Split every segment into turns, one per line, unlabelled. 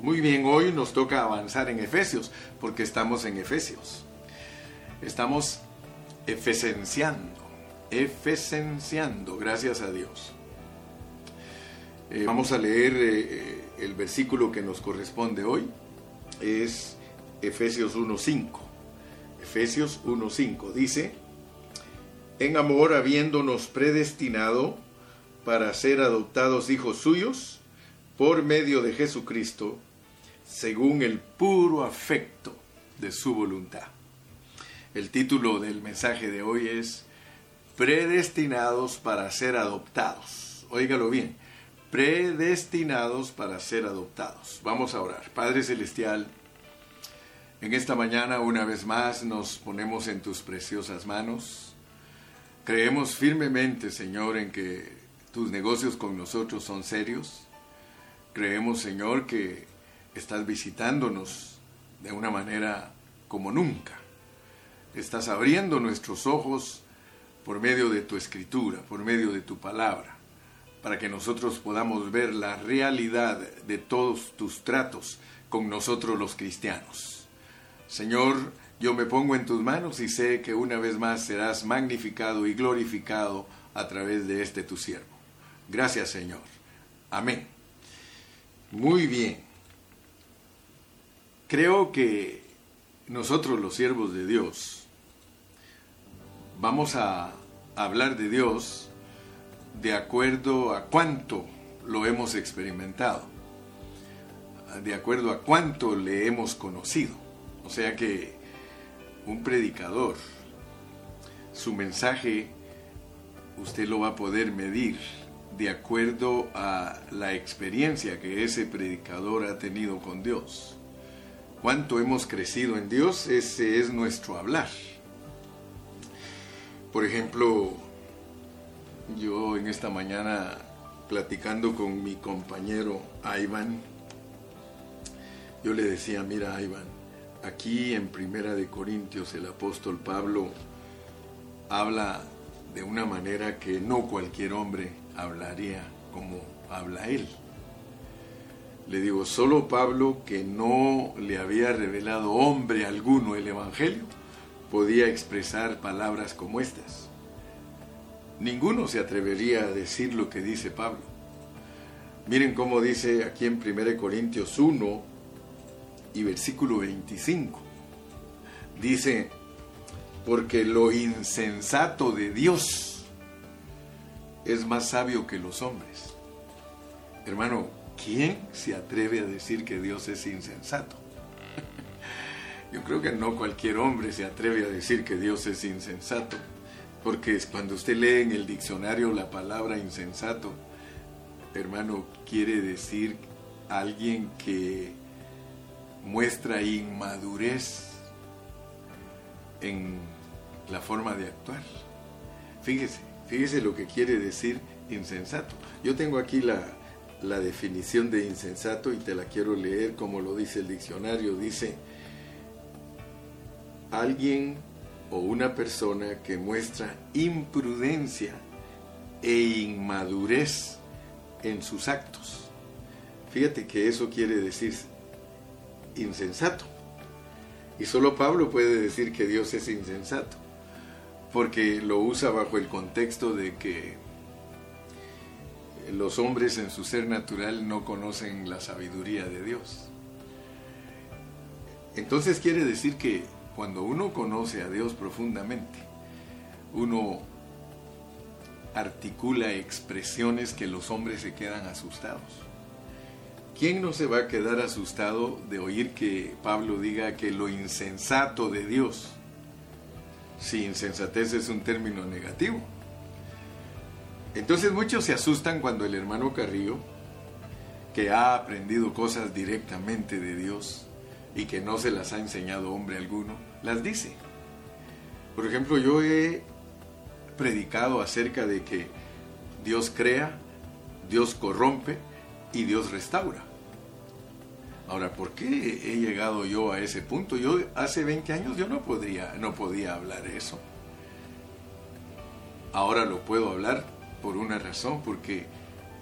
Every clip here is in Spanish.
Muy bien, hoy nos toca avanzar en Efesios, porque estamos en Efesios. Estamos efesenciando, efesenciando, gracias a Dios. Eh, vamos a leer eh, el versículo que nos corresponde hoy, es Efesios 1.5. Efesios 1.5 dice, en amor habiéndonos predestinado para ser adoptados hijos suyos por medio de Jesucristo, según el puro afecto de su voluntad. El título del mensaje de hoy es Predestinados para ser adoptados. Óigalo bien, predestinados para ser adoptados. Vamos a orar. Padre Celestial, en esta mañana una vez más nos ponemos en tus preciosas manos. Creemos firmemente, Señor, en que tus negocios con nosotros son serios. Creemos, Señor, que estás visitándonos de una manera como nunca. Estás abriendo nuestros ojos por medio de tu escritura, por medio de tu palabra, para que nosotros podamos ver la realidad de todos tus tratos con nosotros los cristianos. Señor, yo me pongo en tus manos y sé que una vez más serás magnificado y glorificado a través de este tu siervo. Gracias, Señor. Amén. Muy bien. Creo que nosotros los siervos de Dios vamos a hablar de Dios de acuerdo a cuánto lo hemos experimentado, de acuerdo a cuánto le hemos conocido. O sea que un predicador, su mensaje, usted lo va a poder medir de acuerdo a la experiencia que ese predicador ha tenido con Dios cuánto hemos crecido en Dios, ese es nuestro hablar. Por ejemplo, yo en esta mañana platicando con mi compañero Ivan, yo le decía, mira Ivan, aquí en Primera de Corintios el apóstol Pablo habla de una manera que no cualquier hombre hablaría como habla él. Le digo, solo Pablo, que no le había revelado hombre alguno el Evangelio, podía expresar palabras como estas. Ninguno se atrevería a decir lo que dice Pablo. Miren cómo dice aquí en 1 Corintios 1 y versículo 25. Dice, porque lo insensato de Dios es más sabio que los hombres. Hermano, ¿quién se atreve a decir que Dios es insensato? Yo creo que no cualquier hombre se atreve a decir que Dios es insensato, porque cuando usted lee en el diccionario la palabra insensato, hermano, quiere decir alguien que muestra inmadurez en la forma de actuar. Fíjese, fíjese lo que quiere decir insensato. Yo tengo aquí la, la definición de insensato y te la quiero leer como lo dice el diccionario. Dice, alguien o una persona que muestra imprudencia e inmadurez en sus actos. Fíjate que eso quiere decir insensato. Y solo Pablo puede decir que Dios es insensato, porque lo usa bajo el contexto de que los hombres en su ser natural no conocen la sabiduría de Dios. Entonces quiere decir que cuando uno conoce a Dios profundamente, uno articula expresiones que los hombres se quedan asustados. ¿Quién no se va a quedar asustado de oír que Pablo diga que lo insensato de Dios, si insensatez es un término negativo, entonces muchos se asustan cuando el hermano Carrillo, que ha aprendido cosas directamente de Dios y que no se las ha enseñado hombre alguno, las dice. Por ejemplo, yo he predicado acerca de que Dios crea, Dios corrompe y Dios restaura. Ahora, ¿por qué he llegado yo a ese punto? Yo hace 20 años yo no podría no podía hablar eso. Ahora lo puedo hablar por una razón, porque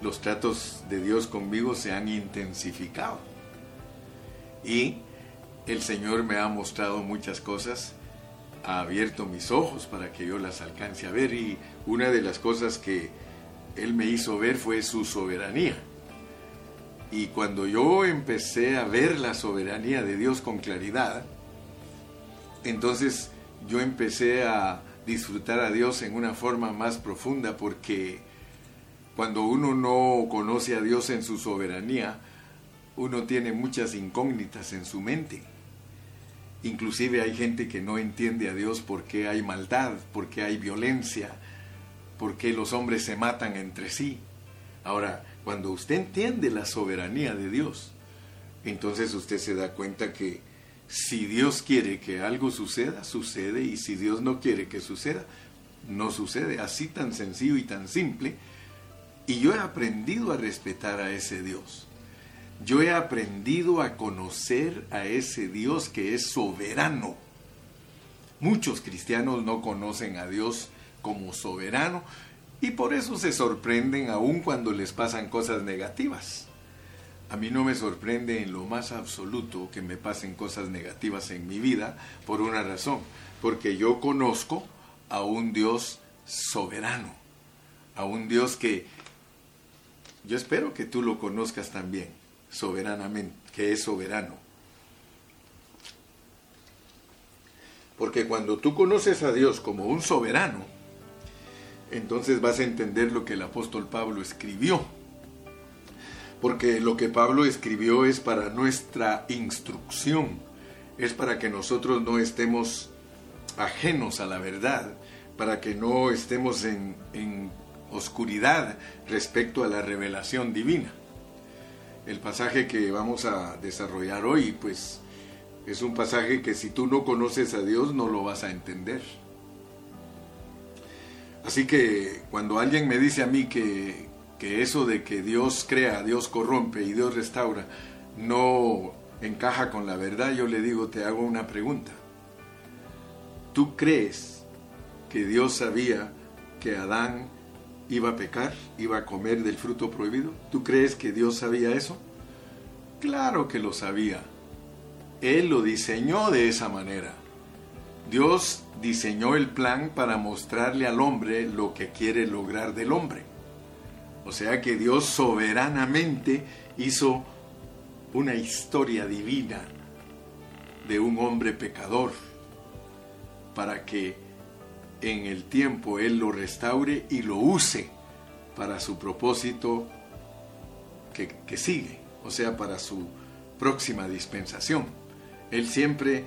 los tratos de Dios conmigo se han intensificado. Y el Señor me ha mostrado muchas cosas, ha abierto mis ojos para que yo las alcance a ver y una de las cosas que Él me hizo ver fue su soberanía. Y cuando yo empecé a ver la soberanía de Dios con claridad, entonces yo empecé a disfrutar a Dios en una forma más profunda porque cuando uno no conoce a Dios en su soberanía, uno tiene muchas incógnitas en su mente. Inclusive hay gente que no entiende a Dios porque hay maldad, porque hay violencia, porque los hombres se matan entre sí. Ahora, cuando usted entiende la soberanía de Dios, entonces usted se da cuenta que si Dios quiere que algo suceda, sucede, y si Dios no quiere que suceda, no sucede. Así tan sencillo y tan simple. Y yo he aprendido a respetar a ese Dios. Yo he aprendido a conocer a ese Dios que es soberano. Muchos cristianos no conocen a Dios como soberano y por eso se sorprenden aún cuando les pasan cosas negativas. A mí no me sorprende en lo más absoluto que me pasen cosas negativas en mi vida por una razón, porque yo conozco a un Dios soberano, a un Dios que yo espero que tú lo conozcas también, soberanamente, que es soberano. Porque cuando tú conoces a Dios como un soberano, entonces vas a entender lo que el apóstol Pablo escribió porque lo que Pablo escribió es para nuestra instrucción, es para que nosotros no estemos ajenos a la verdad, para que no estemos en, oscuridad respecto a la revelación divina. El pasaje que vamos a desarrollar hoy, pues, es un pasaje que si tú no conoces a Dios no lo vas a entender. Así que cuando alguien me dice a mí que, que eso de que Dios crea, Dios corrompe y Dios restaura no encaja con la verdad, yo le digo, te hago una pregunta. ¿Tú crees que Dios sabía que Adán iba a pecar, iba a comer del fruto prohibido? ¿Tú crees que Dios sabía eso? Claro que lo sabía. Él lo diseñó de esa manera. Dios diseñó el plan para mostrarle al hombre lo que quiere lograr del hombre. O sea que Dios soberanamente hizo una historia divina de un hombre pecador para que en el tiempo Él lo restaure y lo use para su propósito que, sigue, o sea, para su próxima dispensación. Él siempre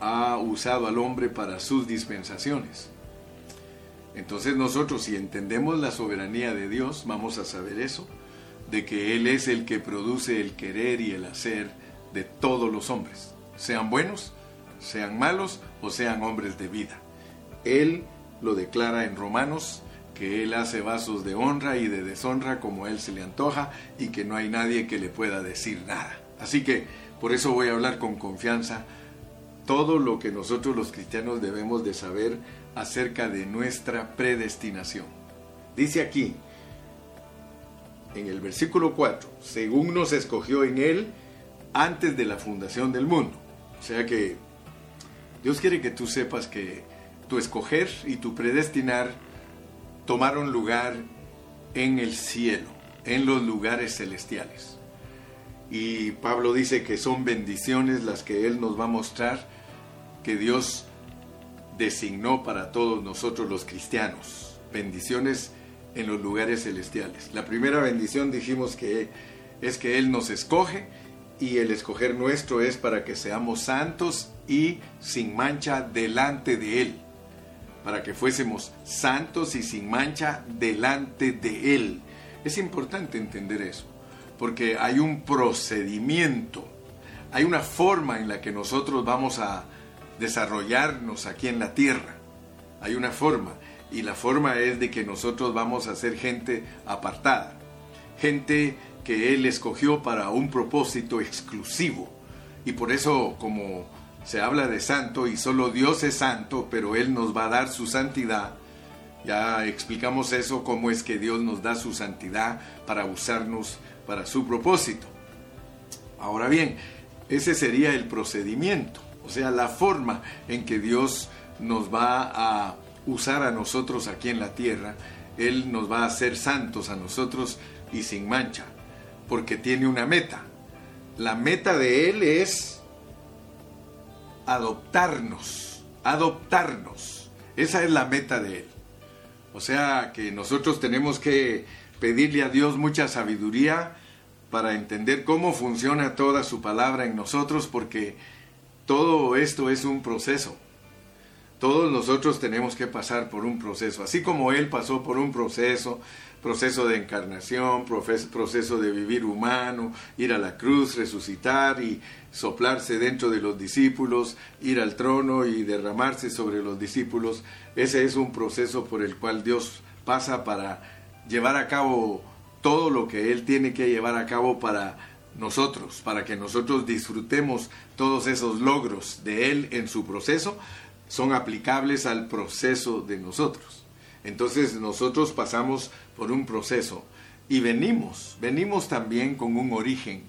ha usado al hombre para sus dispensaciones. Entonces nosotros si entendemos la soberanía de Dios, vamos a saber eso, de que Él es el que produce el querer y el hacer de todos los hombres, sean buenos, sean malos o sean hombres de vida. Él lo declara en Romanos, que Él hace vasos de honra y de deshonra como Él se le antoja y que no hay nadie que le pueda decir nada. Así que por eso voy a hablar con confianza todo lo que nosotros los cristianos debemos de saber acerca de nuestra predestinación. Dice aquí, en el versículo 4, según nos escogió en Él antes de la fundación del mundo. O sea que Dios quiere que tú sepas que tu escoger y tu predestinar tomaron lugar en el cielo, en los lugares celestiales. Y Pablo dice que son bendiciones las que Él nos va a mostrar, que Dios designó para todos nosotros los cristianos. Bendiciones en los lugares celestiales. La primera bendición dijimos que es que Él nos escoge y el escoger nuestro es para que seamos santos y sin mancha delante de Él. Para que fuésemos santos y sin mancha delante de Él. Es importante entender eso, porque hay un procedimiento, hay una forma en la que nosotros vamos a desarrollarnos aquí en la tierra. Hay una forma y la forma es de que nosotros vamos a ser gente apartada, gente que Él escogió para un propósito exclusivo. Y por eso como se habla de santo y solo Dios es santo, pero Él nos va a dar su santidad, ya explicamos eso, cómo es que Dios nos da su santidad para usarnos para su propósito. Ahora bien, Ese sería el procedimiento, o sea, la forma en que Dios nos va a usar a nosotros aquí en la tierra. Él nos va a hacer santos a nosotros y sin mancha, porque tiene una meta. La meta de Él es adoptarnos, adoptarnos. Esa es la meta de Él. O sea que nosotros tenemos que pedirle a Dios mucha sabiduría para entender cómo funciona toda su palabra en nosotros, porque todo esto es un proceso. Todos nosotros tenemos que pasar por un proceso, así como Él pasó por un proceso, proceso de encarnación, proceso de vivir humano, ir a la cruz, resucitar y soplarse dentro de los discípulos, ir al trono y derramarse sobre los discípulos. Ese es un proceso por el cual Dios pasa para llevar a cabo todo lo que Él tiene que llevar a cabo para nosotros, para que nosotros disfrutemos todos esos logros de Él en su proceso, son aplicables al proceso de nosotros. Entonces nosotros pasamos por un proceso y venimos, venimos también con un origen.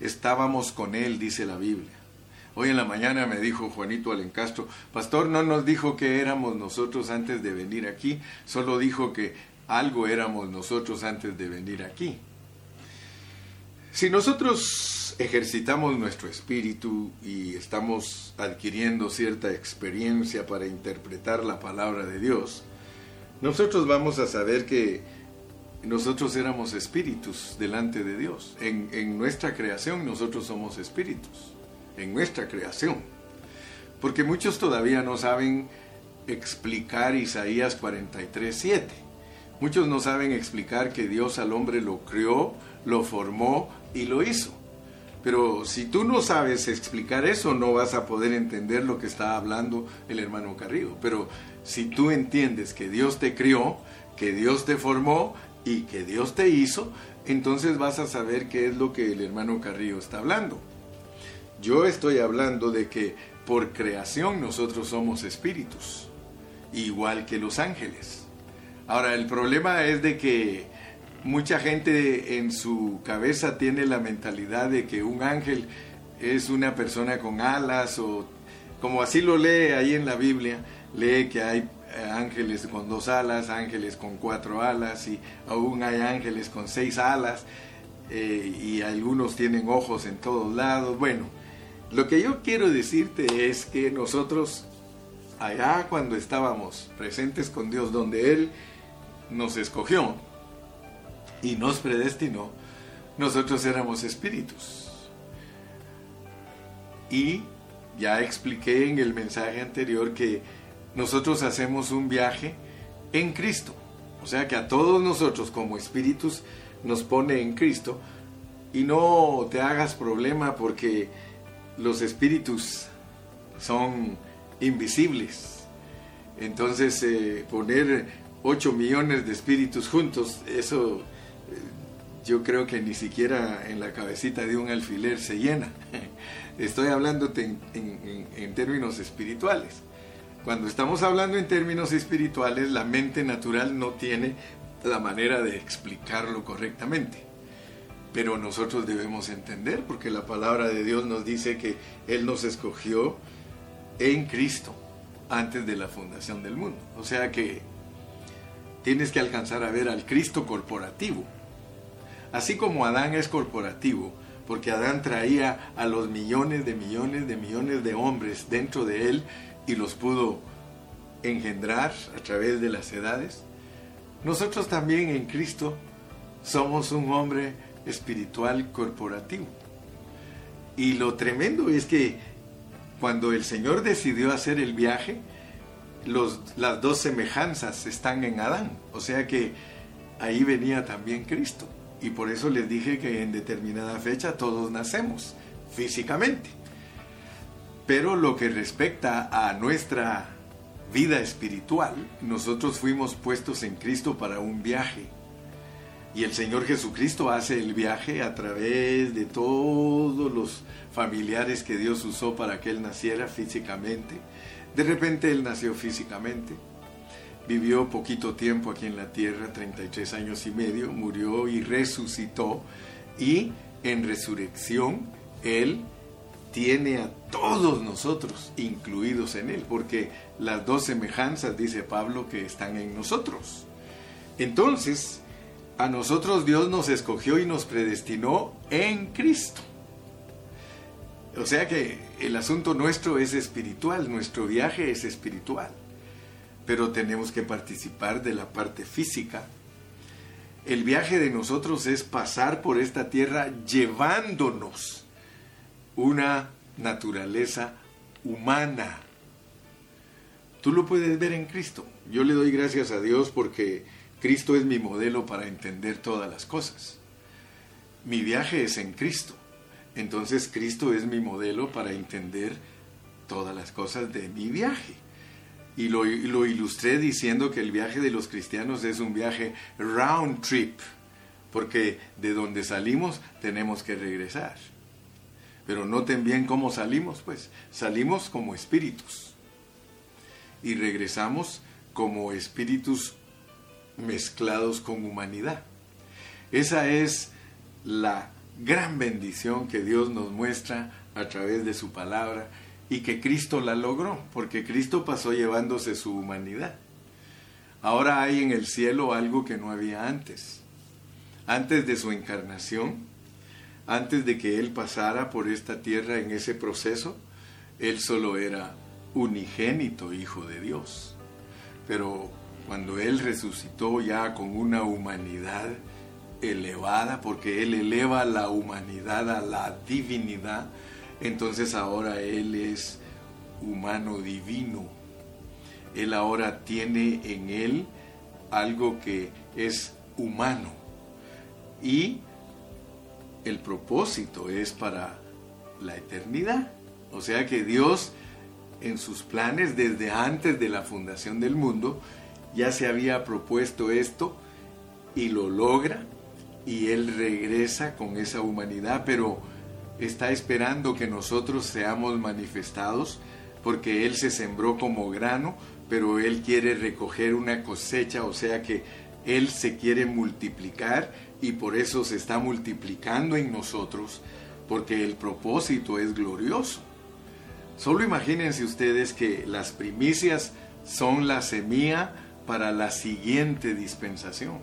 Estábamos con Él, dice la Biblia. Hoy en la mañana me dijo Juanito Alencastro, pastor, no nos dijo que éramos nosotros antes de venir aquí, solo dijo que algo éramos nosotros antes de venir aquí. Si nosotros ejercitamos nuestro espíritu y estamos adquiriendo cierta experiencia para interpretar la palabra de Dios, nosotros vamos a saber que nosotros éramos espíritus delante de Dios. En, nuestra creación nosotros somos espíritus, en nuestra creación. Porque muchos todavía no saben explicar Isaías 43, 7. Muchos no saben explicar que Dios al hombre lo creó, lo formó y lo hizo. Pero si tú no sabes explicar eso, no vas a poder entender lo que está hablando el hermano Carrillo. Pero si tú entiendes que Dios te crió, que Dios te formó y que Dios te hizo, entonces vas a saber qué es lo que el hermano Carrillo está hablando. Yo estoy hablando de que por creación nosotros somos espíritus, igual que los ángeles. Ahora, el problema es de que mucha gente en su cabeza tiene la mentalidad de que un ángel es una persona con alas o como así lo lee ahí en la Biblia, lee que hay eh, ángeles con dos alas, ángeles con cuatro alas y aún hay ángeles con seis alas eh, y algunos tienen ojos en todos lados. Bueno, lo que yo quiero decirte es que nosotros allá cuando estábamos presentes con Dios, donde Él nos escogió, y nos predestinó, nosotros éramos espíritus. Y ya expliqué en el mensaje anterior que nosotros hacemos un viaje en Cristo. O sea que a todos nosotros como espíritus nos pone en Cristo y no te hagas problema porque los espíritus son invisibles. Entonces eh, poner 8 millones de espíritus juntos, eso yo creo que ni siquiera en la cabecita de un alfiler se llena. Estoy hablando en, términos espirituales. Cuando estamos hablando en términos espirituales, la mente natural no tiene la manera de explicarlo correctamente. Pero nosotros debemos entender, porque la palabra de Dios nos dice que Él nos escogió en Cristo antes de la fundación del mundo. O sea que tienes que alcanzar a ver al Cristo corporativo Así como Adán es corporativo, porque Adán traía a los millones de millones de millones de hombres dentro de él y los pudo engendrar a través de las edades, nosotros también en Cristo somos un hombre espiritual corporativo. Y lo tremendo es que cuando el Señor decidió hacer el viaje, las dos semejanzas están en Adán. O sea que ahí venía también Cristo. Y por eso les dije que en determinada fecha todos nacemos físicamente. Pero lo que respecta a nuestra vida espiritual, nosotros fuimos puestos en Cristo para un viaje. Y el Señor Jesucristo hace el viaje a través de todos los familiares que Dios usó para que Él naciera físicamente. De repente Él nació físicamente vivió poquito tiempo aquí en la tierra, 33 años y medio, murió y resucitó y en resurrección Él tiene a todos nosotros incluidos en Él, porque las dos semejanzas, dice Pablo, que están en nosotros. Entonces, a nosotros Dios nos escogió y nos predestinó en Cristo. O sea que el asunto nuestro es espiritual, nuestro viaje es espiritual, pero tenemos que participar de la parte física. El viaje de nosotros es pasar por esta tierra llevándonos una naturaleza humana. Tú lo puedes ver en Cristo. Yo le doy gracias a Dios porque Cristo es mi modelo para entender todas las cosas. Mi viaje es en Cristo. Entonces Cristo es mi modelo para entender todas las cosas de mi viaje. Y lo, ilustré diciendo que el viaje de los cristianos es un viaje round trip, porque de donde salimos tenemos que regresar. Pero noten bien cómo salimos, pues salimos como espíritus y regresamos como espíritus mezclados con humanidad. Esa es la gran bendición que Dios nos muestra a través de su palabra y que Cristo la logró, porque Cristo pasó llevándose su humanidad. Ahora hay en el cielo algo que no había antes. Antes de su encarnación, antes de que Él pasara por esta tierra en ese proceso, Él solo era unigénito Hijo de Dios. Pero cuando Él resucitó ya con una humanidad elevada, porque Él eleva la humanidad a la divinidad, entonces ahora Él es humano divino. Él ahora tiene en Él algo que es humano. Y el propósito es para la eternidad. O sea que Dios en sus planes desde antes de la fundación del mundo ya se había propuesto esto y lo logra y Él regresa con esa humanidad, pero está esperando que nosotros seamos manifestados porque Él se sembró como grano, pero Él quiere recoger una cosecha, o sea que Él se quiere multiplicar y por eso se está multiplicando en nosotros, porque el propósito es glorioso. Solo imagínense ustedes que las primicias son la semilla para la siguiente dispensación.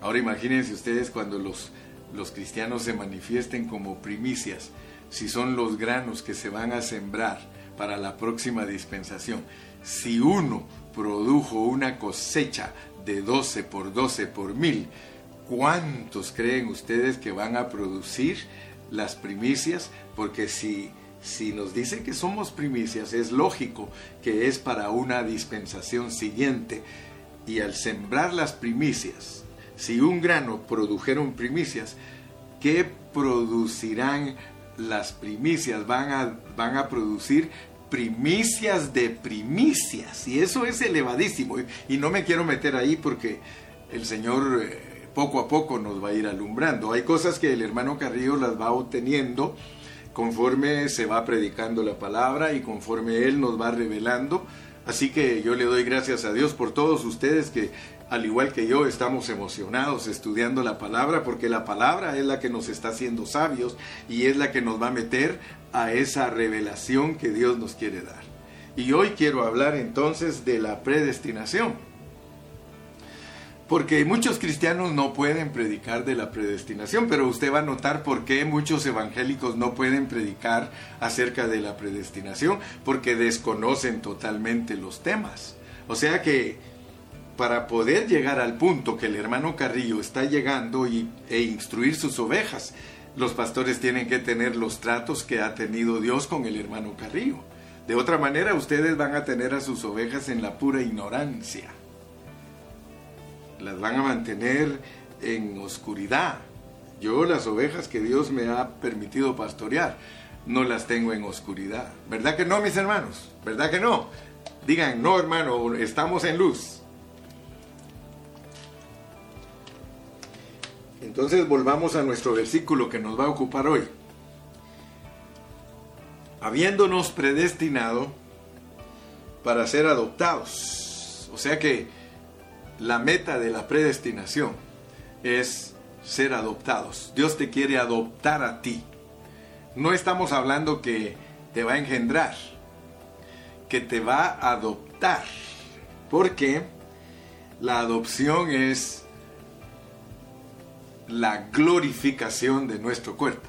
Ahora imagínense ustedes cuando los, los cristianos se manifiesten como primicias, si son los granos que se van a sembrar para la próxima dispensación. Si uno produjo una cosecha de 12 por 12 por mil, ¿cuántos creen ustedes que van a producir las primicias? Porque si si nos dice que somos primicias, es lógico que es para una dispensación siguiente. Y al sembrar las primicias, si un grano produjeron primicias, ¿qué producirán las primicias? Van a, van a producir primicias de primicias. Y eso es elevadísimo. Y no me quiero meter ahí porque el Señor eh, poco a poco nos va a ir alumbrando. Hay cosas que el hermano Carrillo las va obteniendo conforme se va predicando la palabra y conforme Él nos va revelando. Así que yo le doy gracias a Dios por todos ustedes que, al igual que yo, estamos emocionados estudiando la palabra, porque la palabra es la que nos está haciendo sabios y es la que nos va a meter a esa revelación que Dios nos quiere dar. Y hoy quiero hablar entonces de la predestinación. Porque muchos cristianos no pueden predicar de la predestinación, pero usted va a notar por qué muchos evangélicos no pueden predicar acerca de la predestinación, porque desconocen totalmente los temas. O sea que para poder llegar al punto que el hermano Carrillo está llegando y, e instruir sus ovejas, los pastores tienen que tener los tratos que ha tenido Dios con el hermano Carrillo. De otra manera, ustedes van a tener a sus ovejas en la pura ignorancia las van a mantener en oscuridad. Yo las ovejas que Dios me ha permitido pastorear, no las tengo en oscuridad. ¿Verdad que no, mis hermanos? ¿Verdad que no? Digan, no, hermano, estamos en luz. Entonces volvamos a nuestro versículo que nos va a ocupar hoy. Habiéndonos predestinado para ser adoptados. O sea que la meta de la predestinación es ser adoptados. Dios te quiere adoptar a ti. no estamos hablando que te va a engendrar, que te va a adoptar, porque la adopción es la glorificación de nuestro cuerpo.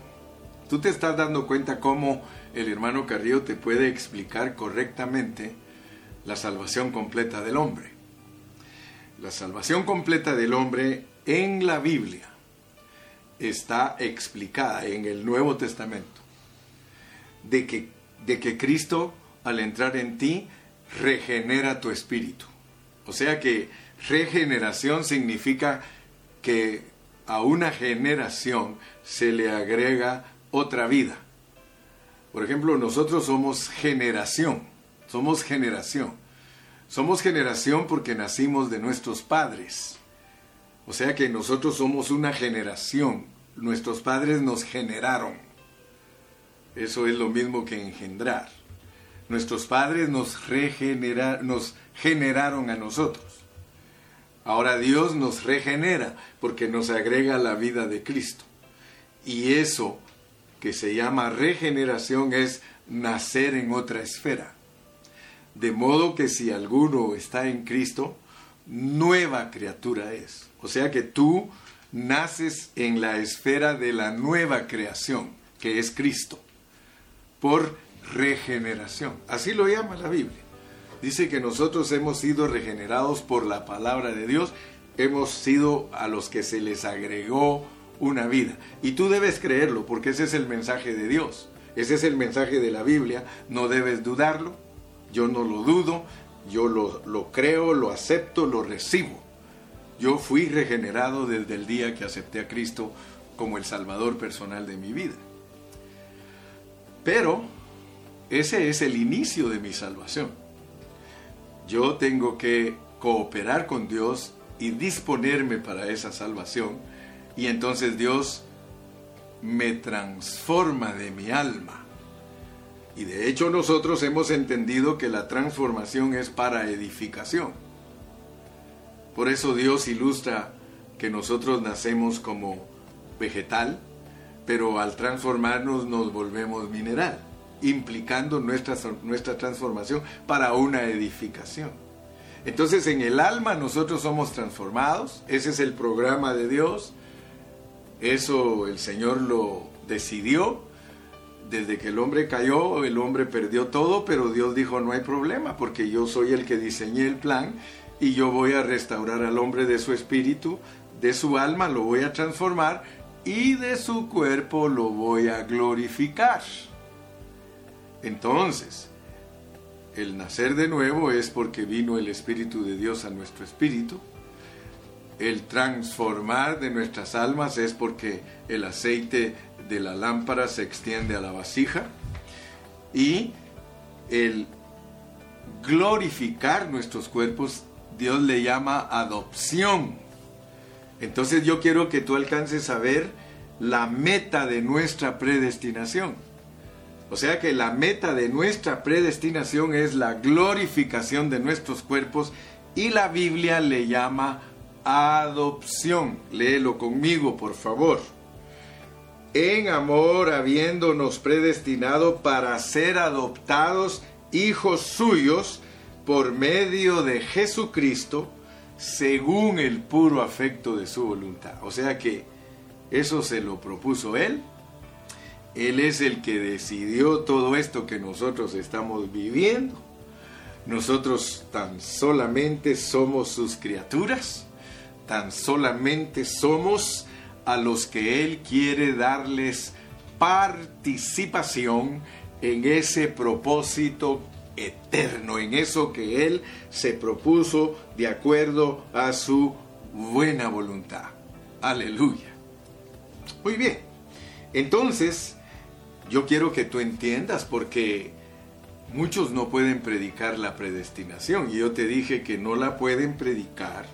Tú te estás dando cuenta cómo el hermano Carrillo te puede explicar correctamente la salvación completa del hombre. La salvación completa del hombre en la Biblia está explicada en el Nuevo Testamento. De que, de que Cristo al entrar en ti regenera tu espíritu. O sea que regeneración significa que a una generación se le agrega otra vida. Por ejemplo, nosotros somos generación, somos generación. Somos generación porque nacimos de nuestros padres. O sea que nosotros somos una generación. Nuestros padres nos generaron. Eso es lo mismo que engendrar. Nuestros padres nos, nos generaron a nosotros. Ahora Dios nos regenera porque nos agrega la vida de Cristo. Y eso que se llama regeneración es nacer en otra esfera. De modo que si alguno está en Cristo, nueva criatura es. O sea que tú naces en la esfera de la nueva creación, que es Cristo, por regeneración. Así lo llama la Biblia. Dice que nosotros hemos sido regenerados por la palabra de Dios, hemos sido a los que se les agregó una vida. Y tú debes creerlo, porque ese es el mensaje de Dios, ese es el mensaje de la Biblia, no debes dudarlo, yo no lo dudo, yo lo, lo creo, lo acepto, lo recibo. Yo fui regenerado desde el día que acepté a Cristo como el Salvador personal de mi vida. Pero ese es el inicio de mi salvación. Yo tengo que cooperar con Dios y disponerme para esa salvación. Y entonces Dios me transforma de mi alma. Y de hecho nosotros hemos entendido que la transformación es para edificación. Por eso Dios ilustra que nosotros nacemos como vegetal, pero al transformarnos nos volvemos mineral implicando nuestra, nuestra transformación para una edificación. Entonces en el alma nosotros somos transformados, ese es el programa de Dios, eso el Señor lo decidió, desde que el hombre cayó, el hombre perdió todo, pero Dios dijo no hay problema, porque yo soy el que diseñé el plan y yo voy a restaurar al hombre de su espíritu, de su alma, lo voy a transformar y de su cuerpo lo voy a glorificar. Entonces, el nacer de nuevo es porque vino el Espíritu de Dios a nuestro espíritu. El transformar de nuestras almas es porque el aceite de la lámpara se extiende a la vasija. Y el glorificar nuestros cuerpos, Dios le llama adopción. Entonces yo quiero que tú alcances a ver la meta de nuestra predestinación. O sea que la meta de nuestra predestinación es la glorificación de nuestros cuerpos y la Biblia le llama adopción. Léelo conmigo, por favor. En amor, habiéndonos predestinado para ser adoptados hijos suyos por medio de Jesucristo, según el puro afecto de su voluntad. O sea que eso se lo propuso Él él es el que decidió todo esto que nosotros estamos viviendo. Nosotros tan solamente somos sus criaturas, tan solamente somos a los que Él quiere darles participación en ese propósito eterno, en eso que Él se propuso de acuerdo a su buena voluntad. Aleluya. Muy bien. Entonces, yo quiero que tú entiendas porque muchos no pueden predicar la predestinación y yo te dije que no la pueden predicar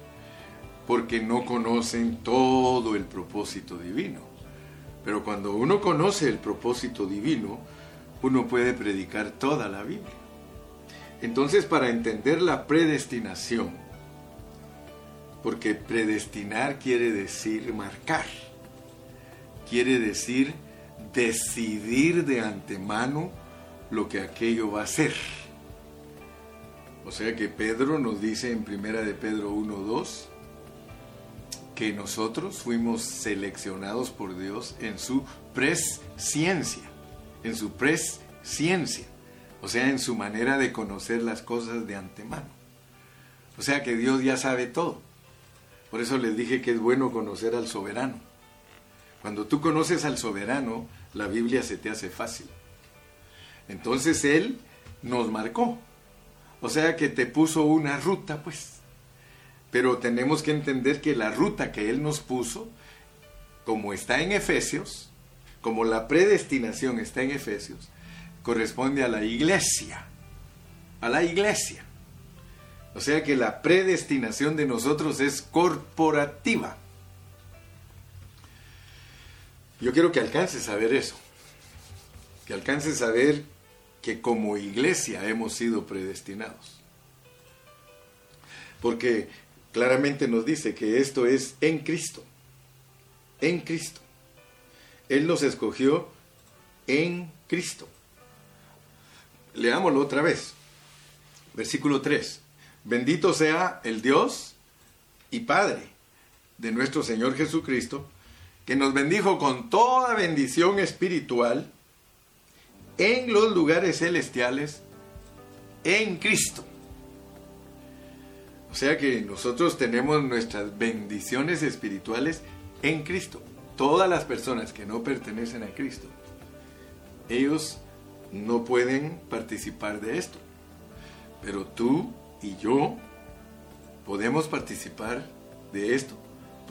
porque no conocen todo el propósito divino. Pero cuando uno conoce el propósito divino, uno puede predicar toda la Biblia. Entonces, para entender la predestinación, porque predestinar quiere decir marcar, quiere decir decidir de antemano lo que aquello va a ser. O sea que Pedro nos dice en primera de Pedro 1:2 que nosotros fuimos seleccionados por Dios en su presciencia, en su presciencia, o sea, en su manera de conocer las cosas de antemano. O sea que Dios ya sabe todo. Por eso les dije que es bueno conocer al soberano. Cuando tú conoces al soberano, la Biblia se te hace fácil. Entonces Él nos marcó. O sea que te puso una ruta, pues. Pero tenemos que entender que la ruta que Él nos puso, como está en Efesios, como la predestinación está en Efesios, corresponde a la iglesia. A la iglesia. O sea que la predestinación de nosotros es corporativa. Yo quiero que alcances a ver eso. Que alcances a ver que como iglesia hemos sido predestinados. Porque claramente nos dice que esto es en Cristo. En Cristo. Él nos escogió en Cristo. Leámoslo otra vez. Versículo 3. Bendito sea el Dios y Padre de nuestro Señor Jesucristo, que nos bendijo con toda bendición espiritual en los lugares celestiales en Cristo. O sea que nosotros tenemos nuestras bendiciones espirituales en Cristo. Todas las personas que no pertenecen a Cristo, ellos no pueden participar de esto. Pero tú y yo podemos participar de esto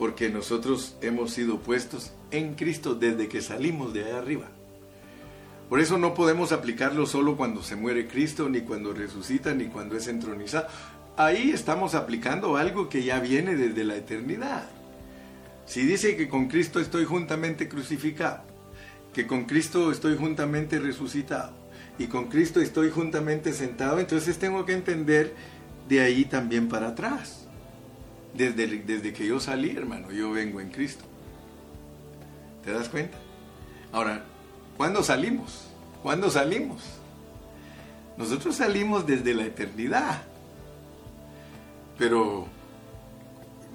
porque nosotros hemos sido puestos en Cristo desde que salimos de ahí arriba. Por eso no podemos aplicarlo solo cuando se muere Cristo, ni cuando resucita, ni cuando es entronizado. Ahí estamos aplicando algo que ya viene desde la eternidad. Si dice que con Cristo estoy juntamente crucificado, que con Cristo estoy juntamente resucitado y con Cristo estoy juntamente sentado, entonces tengo que entender de ahí también para atrás. Desde, desde que yo salí, hermano, yo vengo en Cristo. ¿Te das cuenta? Ahora, ¿Cuándo salimos? ¿Cuándo salimos? Nosotros salimos desde la eternidad, pero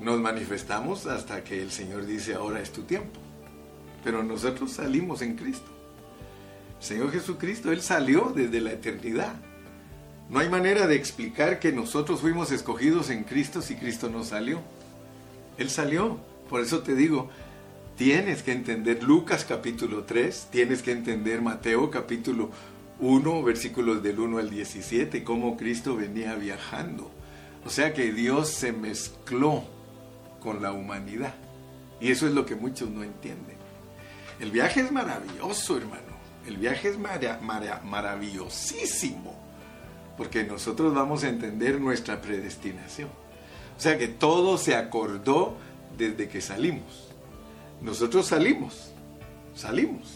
nos manifestamos hasta que el Señor dice, ahora es tu tiempo. Pero nosotros salimos en Cristo. Señor Jesucristo, Él salió desde la eternidad. No hay manera de explicar que nosotros fuimos escogidos en Cristo si Cristo no salió. Él salió. Por eso te digo, tienes que entender Lucas capítulo 3, tienes que entender Mateo capítulo 1, versículos del 1 al 17, cómo Cristo venía viajando. O sea que Dios se mezcló con la humanidad. Y eso es lo que muchos no entienden. El viaje es maravilloso, hermano. El viaje es maravillosísimo. Porque nosotros vamos a entender nuestra predestinación. O sea que todo se acordó desde que salimos. Nosotros salimos, salimos,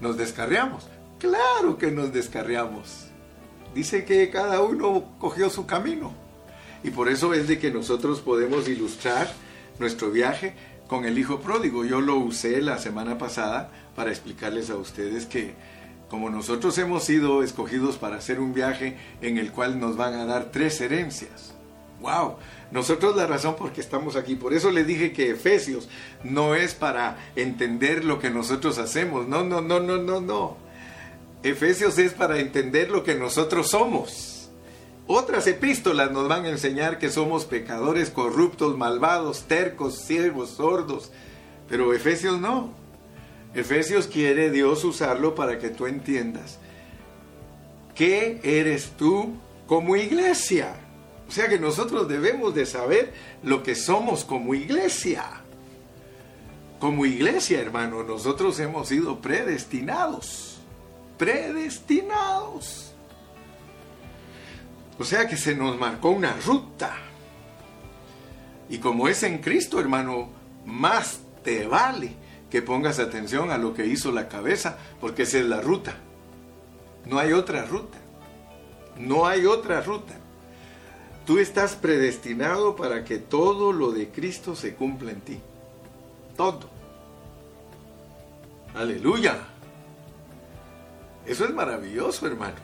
nos descarriamos. Claro que nos descarriamos. Dice que cada uno cogió su camino. Y por eso es de que nosotros podemos ilustrar nuestro viaje con el hijo pródigo. Yo lo usé la semana pasada para explicarles a ustedes que como nosotros hemos sido escogidos para hacer un viaje en el cual nos van a dar tres herencias. ¡Wow! Nosotros la razón por qué estamos aquí, por eso le dije que Efesios no es para entender lo que nosotros hacemos, no, no, no, no, no, no. Efesios es para entender lo que nosotros somos. Otras epístolas nos van a enseñar que somos pecadores corruptos, malvados, tercos, ciegos, sordos, pero Efesios no. Efesios quiere Dios usarlo para que tú entiendas qué eres tú como iglesia. O sea que nosotros debemos de saber lo que somos como iglesia. Como iglesia, hermano, nosotros hemos sido predestinados. Predestinados. O sea que se nos marcó una ruta. Y como es en Cristo, hermano, más te vale que pongas atención a lo que hizo la cabeza, porque esa es la ruta. No hay otra ruta. No hay otra ruta. Tú estás predestinado para que todo lo de Cristo se cumpla en ti. Todo. Aleluya. Eso es maravilloso, hermano.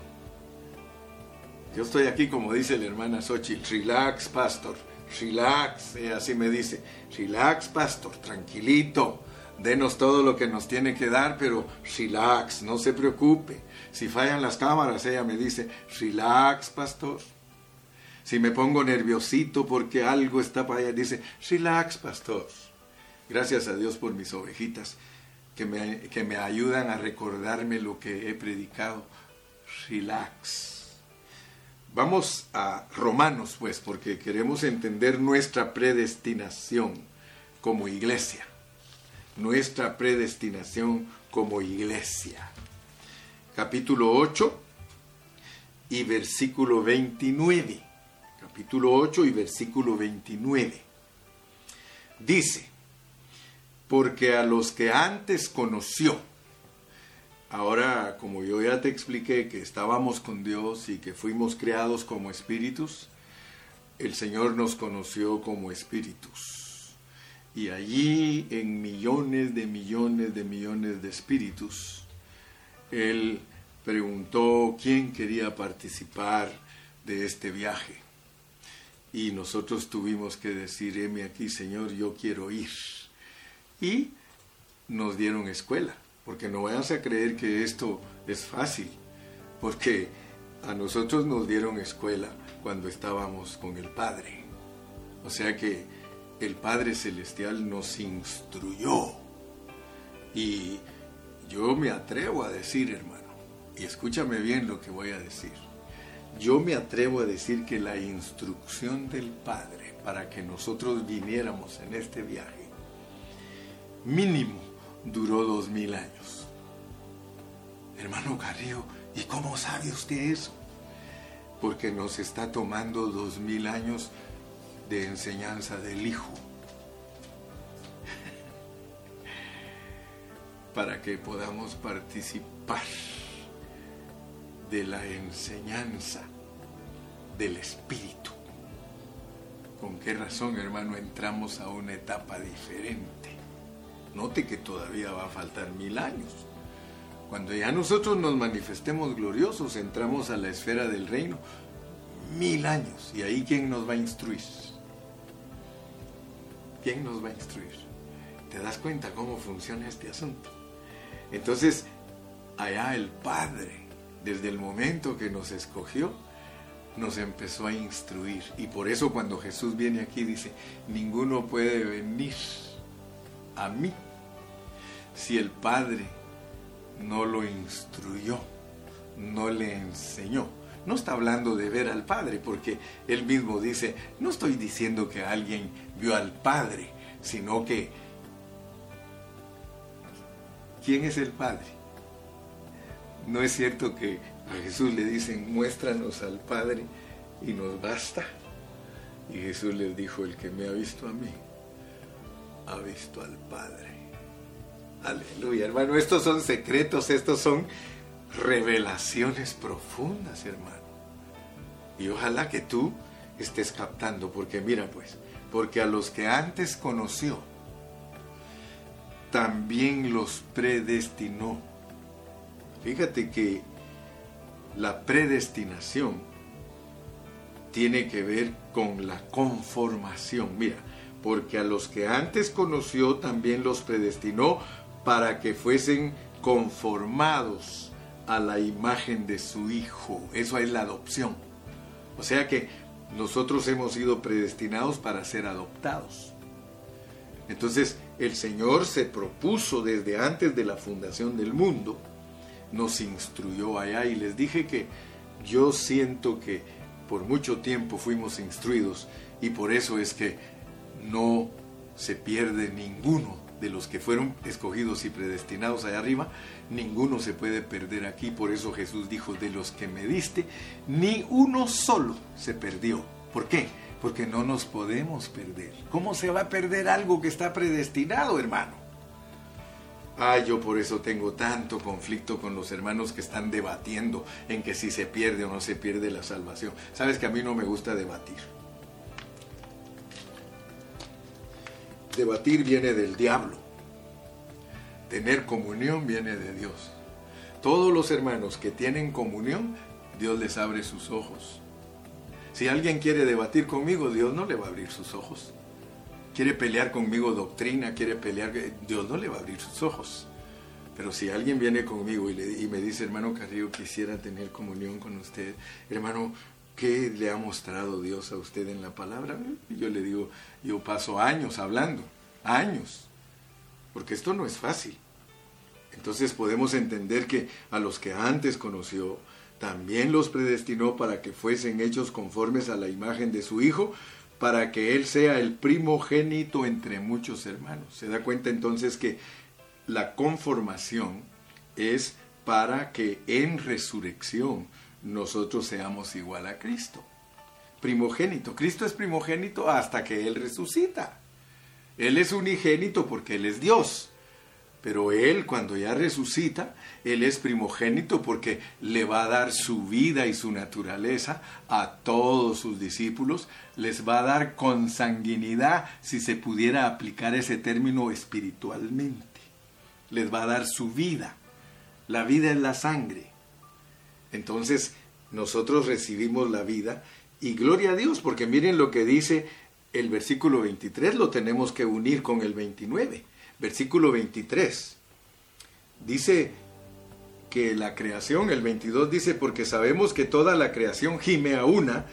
Yo estoy aquí, como dice la hermana Xochitl, relax, pastor, relax, así me dice, relax, pastor, tranquilito, denos todo lo que nos tiene que dar, pero relax, no se preocupe. Si fallan las cámaras, ella me dice, relax, pastor. Si me pongo nerviosito porque algo está para allá, dice, relax, pastor. Gracias a Dios por mis ovejitas que me, que me ayudan a recordarme lo que he predicado. Relax. Vamos a Romanos, pues, porque queremos entender nuestra predestinación como iglesia. Nuestra predestinación como iglesia. Capítulo 8 y versículo 29. Capítulo 8 y versículo 29. Dice, porque a los que antes conoció, ahora como yo ya te expliqué que estábamos con Dios y que fuimos creados como espíritus, el Señor nos conoció como espíritus. Y allí en millones de millones de millones de espíritus, Él preguntó quién quería participar de este viaje. Y nosotros tuvimos que decir, heme aquí, Señor, yo quiero ir y nos dieron escuela, porque no vayan a creer que esto es fácil, porque a nosotros nos dieron escuela cuando estábamos con el Padre. O sea que el Padre Celestial nos instruyó. Y yo me atrevo a decir, hermano, y escúchame bien lo que voy a decir, yo me atrevo a decir que la instrucción del Padre para que nosotros viniéramos en este viaje mínimo duró dos mil años. Hermano Carrillo, ¿y cómo sabe usted eso? Porque nos está tomando dos mil años de enseñanza del Hijo. Para que podamos participar de la enseñanza del Espíritu. ¿Con qué razón, hermano, entramos a una etapa diferente? Note que todavía va a faltar mil años. Cuando ya nosotros nos manifestemos gloriosos, entramos a la esfera del reino. Mil años. ¿Y ahí quién nos va a instruir? ¿Quién nos va a instruir? ¿Te das cuenta cómo funciona este asunto? Entonces, allá el Padre, desde el momento que nos escogió, nos empezó a instruir. Y por eso cuando Jesús viene aquí dice, ninguno puede venir a mí si el Padre no lo instruyó, no le enseñó. No está hablando de ver al Padre, porque él mismo dice, no estoy diciendo que alguien vio al Padre, sino que, ¿quién es el Padre? No es cierto que a Jesús le dicen, muéstranos al Padre y nos basta. Y Jesús les dijo, el que me ha visto a mí, ha visto al Padre. Aleluya, hermano. Estos son secretos, estos son revelaciones profundas, hermano. Y ojalá que tú estés captando, porque mira pues, porque a los que antes conoció, también los predestinó. Fíjate que la predestinación tiene que ver con la conformación. Mira, porque a los que antes conoció también los predestinó para que fuesen conformados a la imagen de su Hijo. Eso es la adopción. O sea que nosotros hemos sido predestinados para ser adoptados. Entonces el Señor se propuso desde antes de la fundación del mundo, nos instruyó allá y les dije que yo siento que por mucho tiempo fuimos instruidos y por eso es que no se pierde ninguno de los que fueron escogidos y predestinados allá arriba, ninguno se puede perder aquí. Por eso Jesús dijo, de los que me diste, ni uno solo se perdió. ¿Por qué? Porque no nos podemos perder. ¿Cómo se va a perder algo que está predestinado, hermano? Ah, yo por eso tengo tanto conflicto con los hermanos que están debatiendo en que si se pierde o no se pierde la salvación. Sabes que a mí no me gusta debatir. Debatir viene del diablo. Tener comunión viene de Dios. Todos los hermanos que tienen comunión, Dios les abre sus ojos. Si alguien quiere debatir conmigo, Dios no le va a abrir sus ojos. Quiere pelear conmigo doctrina, quiere pelear, Dios no le va a abrir sus ojos. Pero si alguien viene conmigo y, me dice, hermano Carrillo, quisiera tener comunión con usted, hermano, ¿qué le ha mostrado Dios a usted en la palabra? Y yo le digo, yo paso años hablando, años, porque esto no es fácil. Entonces podemos entender que a los que antes conoció, también los predestinó para que fuesen hechos conformes a la imagen de su Hijo, para que Él sea el primogénito entre muchos hermanos. Se da cuenta entonces que la conformación es para que en resurrección nosotros seamos igual a Cristo. Primogénito. Cristo es primogénito hasta que Él resucita. Él es unigénito porque Él es Dios. Pero Él cuando ya resucita, Él es primogénito porque le va a dar su vida y su naturaleza a todos sus discípulos, les va a dar consanguinidad, si se pudiera aplicar ese término espiritualmente, les va a dar su vida. La vida es la sangre. Entonces nosotros recibimos la vida y gloria a Dios, porque miren lo que dice el versículo 23, lo tenemos que unir con el 29 versículo 23. Dice que la creación, el 22 dice, porque sabemos que toda la creación gime a una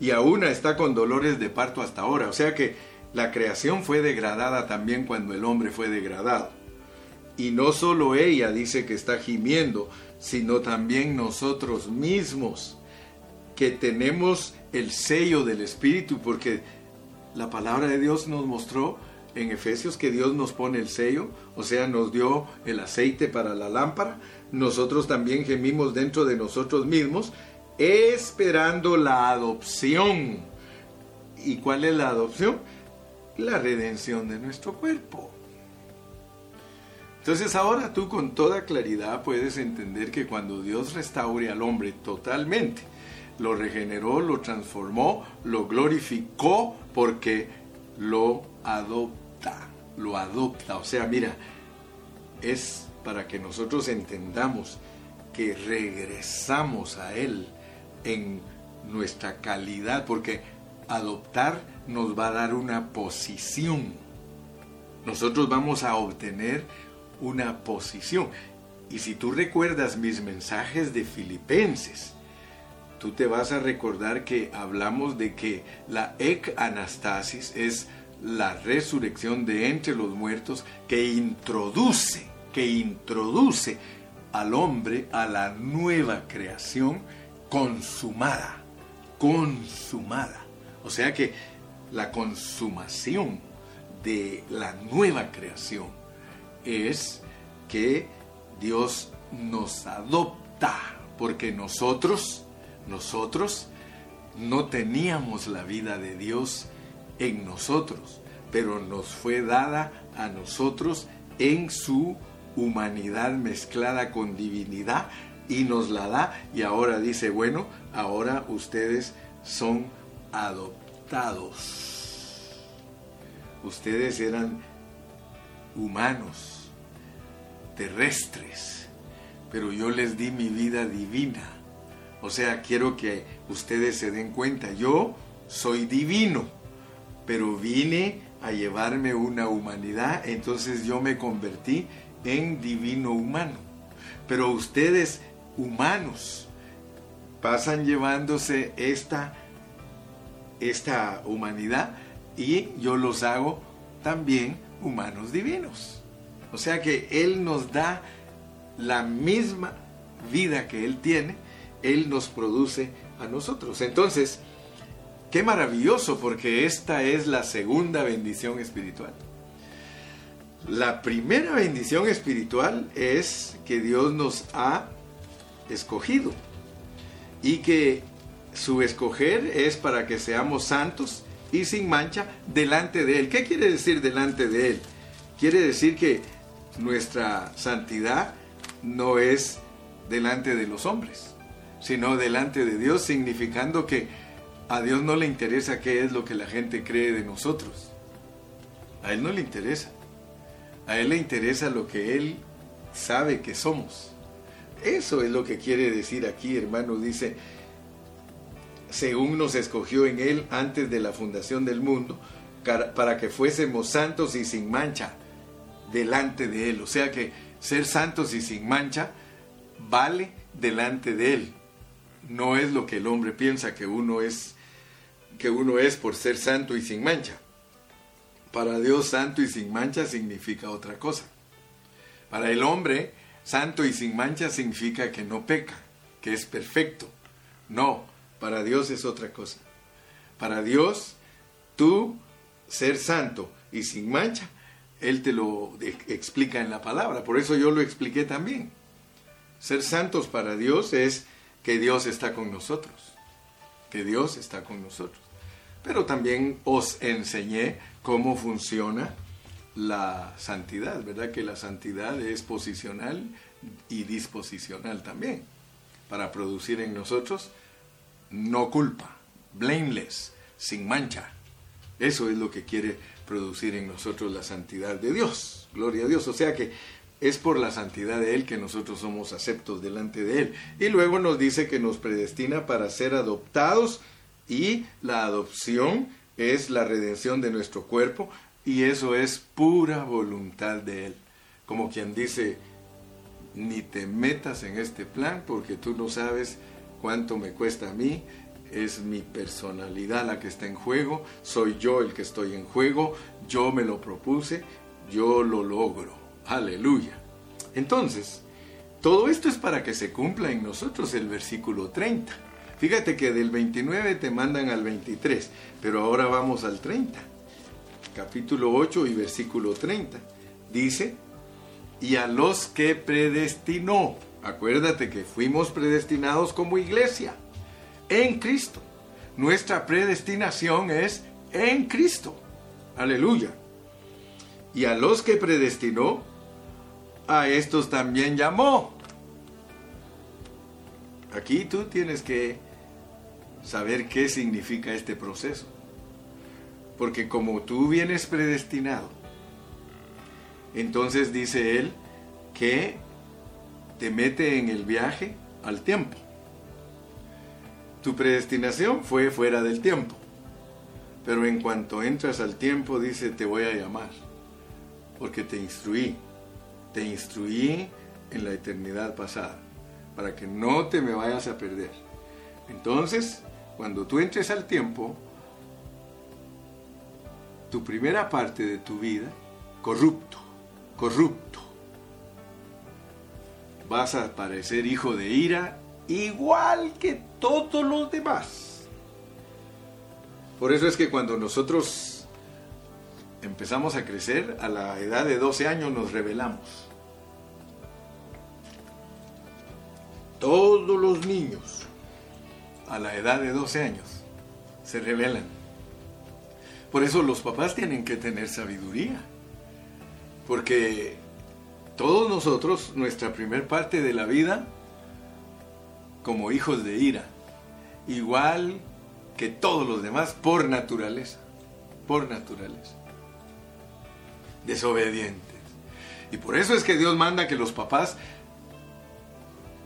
y a una está con dolores de parto hasta ahora. O sea que la creación fue degradada también cuando el hombre fue degradado. Y no solo ella dice que está gimiendo, sino también nosotros mismos, que tenemos el sello del Espíritu, porque la palabra de Dios nos mostró en Efesios que Dios nos pone el sello, o sea, nos dio el aceite para la lámpara, nosotros también gemimos dentro de nosotros mismos, esperando la adopción. ¿Y cuál es la adopción? La redención de nuestro cuerpo. Entonces ahora tú con toda claridad puedes entender que cuando Dios restaure al hombre totalmente, lo regeneró, lo transformó, lo glorificó porque lo adoptó lo adopta. O sea, mira, es para que nosotros entendamos que regresamos a Él en nuestra calidad, porque adoptar nos va a dar una posición. Nosotros vamos a obtener una posición. Y si tú recuerdas mis mensajes de Filipenses, tú te vas a recordar que hablamos de que la ec anastasis es la resurrección de entre los muertos que introduce, que introduce al hombre a la nueva creación consumada, consumada. O sea que la consumación de la nueva creación es que Dios nos adopta, porque nosotros, nosotros no teníamos la vida de Dios en nosotros, pero nos fue dada a nosotros en su humanidad mezclada con divinidad y nos la da y ahora dice, bueno, ahora ustedes son adoptados. Ustedes eran humanos, terrestres, pero yo les di mi vida divina. O sea, quiero que ustedes se den cuenta, yo soy divino pero vine a llevarme una humanidad, entonces yo me convertí en divino humano. Pero ustedes, humanos, pasan llevándose esta, esta humanidad y yo los hago también humanos divinos. O sea que Él nos da la misma vida que Él tiene, Él nos produce a nosotros. Entonces, Qué maravilloso, porque esta es la segunda bendición espiritual. La primera bendición espiritual es que Dios nos ha escogido y que su escoger es para que seamos santos y sin mancha delante de Él. ¿Qué quiere decir delante de Él? Quiere decir que nuestra santidad no es delante de los hombres, sino delante de Dios, significando que a Dios no le interesa qué es lo que la gente cree de nosotros. A Él no le interesa. A Él le interesa lo que Él sabe que somos. Eso es lo que quiere decir aquí, hermano. Dice, según nos escogió en Él antes de la fundación del mundo, para que fuésemos santos y sin mancha delante de Él. O sea que ser santos y sin mancha vale delante de Él. No es lo que el hombre piensa que uno es, que uno es por ser santo y sin mancha. Para Dios santo y sin mancha significa otra cosa. Para el hombre, santo y sin mancha significa que no peca, que es perfecto. No, para Dios es otra cosa. Para Dios, tú ser santo y sin mancha, Él te lo explica en la palabra. Por eso yo lo expliqué también. Ser santos para Dios es que Dios está con nosotros. Que Dios está con nosotros. Pero también os enseñé cómo funciona la santidad, ¿verdad? Que la santidad es posicional y disposicional también, para producir en nosotros no culpa, blameless, sin mancha. Eso es lo que quiere producir en nosotros la santidad de Dios. Gloria a Dios. O sea que es por la santidad de Él que nosotros somos aceptos delante de Él. Y luego nos dice que nos predestina para ser adoptados y la adopción es la redención de nuestro cuerpo y eso es pura voluntad de Él. Como quien dice, ni te metas en este plan porque tú no sabes cuánto me cuesta a mí, es mi personalidad la que está en juego, soy yo el que estoy en juego, yo me lo propuse, yo lo logro. Aleluya. Entonces, todo esto es para que se cumpla en nosotros el versículo 30. Fíjate que del 29 te mandan al 23, pero ahora vamos al 30. Capítulo 8 y versículo 30. Dice, y a los que predestinó, acuérdate que fuimos predestinados como iglesia, en Cristo. Nuestra predestinación es en Cristo. Aleluya. Y a los que predestinó, a estos también llamó. Aquí tú tienes que saber qué significa este proceso. Porque como tú vienes predestinado, entonces dice él que te mete en el viaje al tiempo. Tu predestinación fue fuera del tiempo. Pero en cuanto entras al tiempo, dice, te voy a llamar. Porque te instruí. Te instruí en la eternidad pasada. Para que no te me vayas a perder. Entonces, cuando tú entres al tiempo, tu primera parte de tu vida, corrupto, corrupto, vas a parecer hijo de ira igual que todos los demás. Por eso es que cuando nosotros empezamos a crecer, a la edad de 12 años nos rebelamos. Todos los niños a la edad de 12 años se rebelan. Por eso los papás tienen que tener sabiduría. Porque todos nosotros, nuestra primer parte de la vida, como hijos de ira, igual que todos los demás, por naturaleza, por naturaleza, desobedientes. Y por eso es que Dios manda que los papás,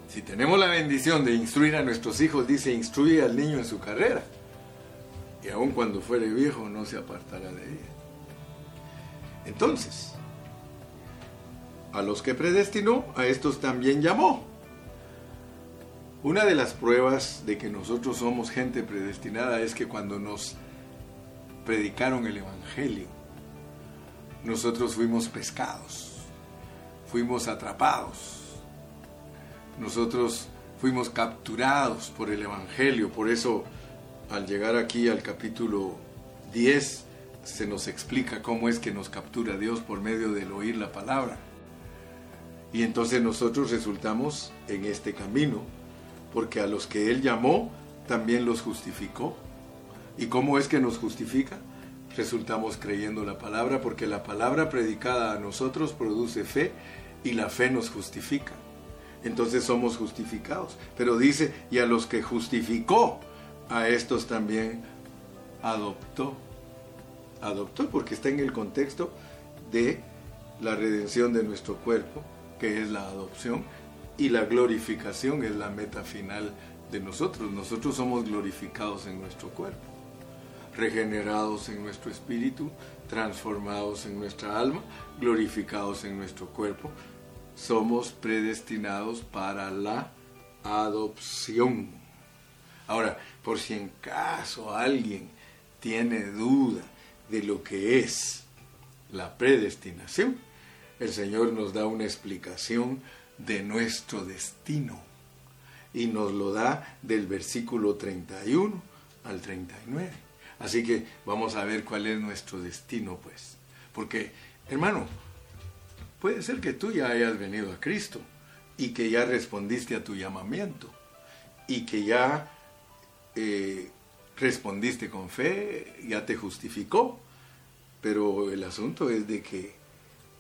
si tenemos la bendición de instruir a nuestros hijos, dice, instruye al niño en su carrera. Y aun cuando fuere viejo, no se apartará de ella. Entonces, a los que predestinó, a estos también llamó. Una de las pruebas de que nosotros somos gente predestinada es que cuando nos predicaron el Evangelio, nosotros fuimos pescados, fuimos atrapados, nosotros fuimos capturados por el Evangelio. Por eso, al llegar aquí al capítulo 10, se nos explica cómo es que nos captura Dios por medio del oír la palabra. Y entonces nosotros resultamos en este camino porque a los que Él llamó, también los justificó. ¿Y cómo es que nos justifica? Resultamos creyendo la palabra, porque la palabra predicada a nosotros produce fe y la fe nos justifica. Entonces somos justificados. Pero dice, y a los que justificó, a estos también adoptó. Adoptó porque está en el contexto de la redención de nuestro cuerpo, que es la adopción, y la glorificación es la meta final de nosotros. Nosotros somos glorificados en nuestro cuerpo, regenerados en nuestro espíritu, transformados en nuestra alma, glorificados en nuestro cuerpo. Somos predestinados para la adopción. Ahora, por si en caso alguien tiene duda de lo que es la predestinación, el Señor nos da una explicación de nuestro destino y nos lo da del versículo 31 al 39. Así que vamos a ver cuál es nuestro destino, pues. Porque, hermano, puede ser que tú ya hayas venido a Cristo y que ya respondiste a tu llamamiento y que ya eh, respondiste con fe, ya te justificó. Pero el asunto es de que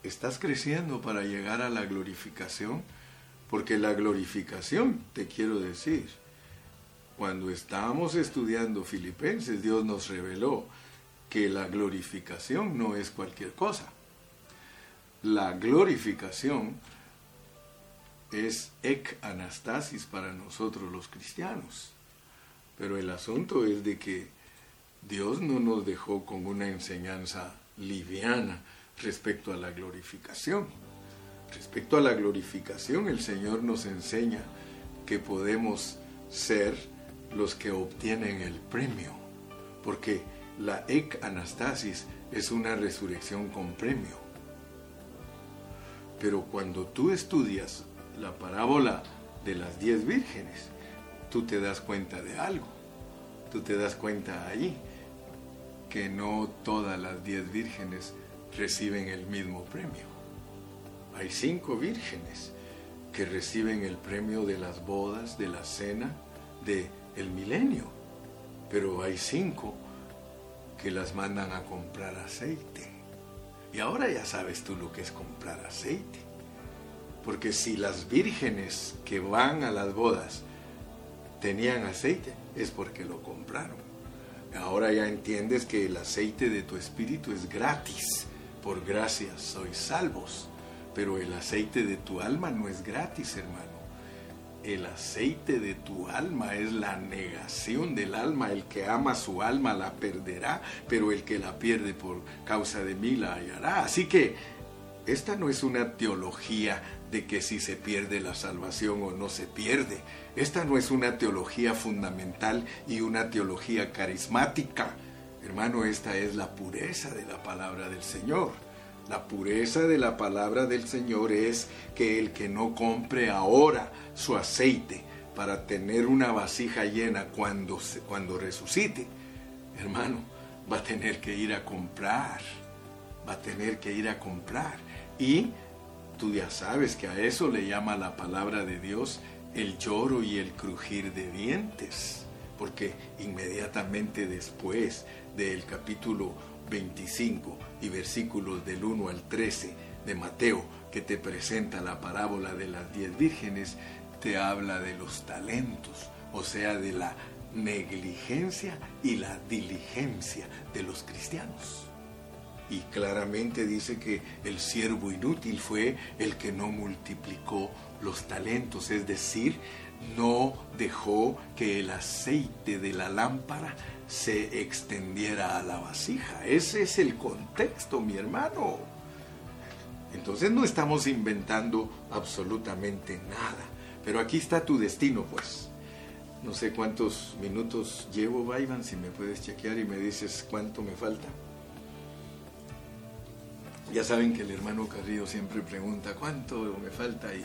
estás creciendo para llegar a la glorificación, porque la glorificación, te quiero decir, cuando estábamos estudiando Filipenses, Dios nos reveló que la glorificación no es cualquier cosa. La glorificación es ek anastasis para nosotros los cristianos. Pero el asunto es de que Dios no nos dejó con una enseñanza liviana respecto a la glorificación. Respecto a la glorificación, el Señor nos enseña que podemos ser los que obtienen el premio, porque la ek anastasis es una resurrección con premio. Pero cuando tú estudias la parábola de las diez vírgenes, tú te das cuenta de algo. Tú te das cuenta ahí que no todas las diez vírgenes reciben el mismo premio. Hay cinco vírgenes que reciben el premio de las bodas, de la cena, de el milenio. Pero hay cinco que las mandan a comprar aceite. Y ahora ya sabes tú lo que es comprar aceite. Porque si las vírgenes que van a las bodas tenían aceite, es porque lo compraron. Ahora ya entiendes que el aceite de tu espíritu es gratis. Por gracia sois salvos. Pero el aceite de tu alma no es gratis, hermano. El aceite de tu alma es la negación del alma. El que ama su alma la perderá, pero el que la pierde por causa de mí la hallará. Así que esta no es una teología de que si se pierde la salvación o no se pierde. Esta no es una teología fundamental y una teología carismática. Hermano, esta es la pureza de la palabra del Señor. La pureza de la palabra del Señor es que el que no compre ahora su aceite para tener una vasija llena cuando, cuando resucite, hermano, va a tener que ir a comprar. Va a tener que ir a comprar. Y tú ya sabes que a eso le llama la palabra de Dios el lloro y el crujir de dientes, porque inmediatamente después del capítulo 25 y versículos del 1 al 13 de Mateo, que te presenta la parábola de las diez vírgenes, te habla de los talentos, o sea, de la negligencia y la diligencia de los cristianos. Y claramente dice que el siervo inútil fue el que no multiplicó los talentos, es decir, no dejó que el aceite de la lámpara se extendiera a la vasija. Ese es el contexto, mi hermano. Entonces no estamos inventando absolutamente nada. Pero aquí está tu destino, pues. No sé cuántos minutos llevo, Baivan, si me puedes chequear y me dices cuánto me falta. Ya saben que el hermano Carrillo siempre pregunta cuánto me falta y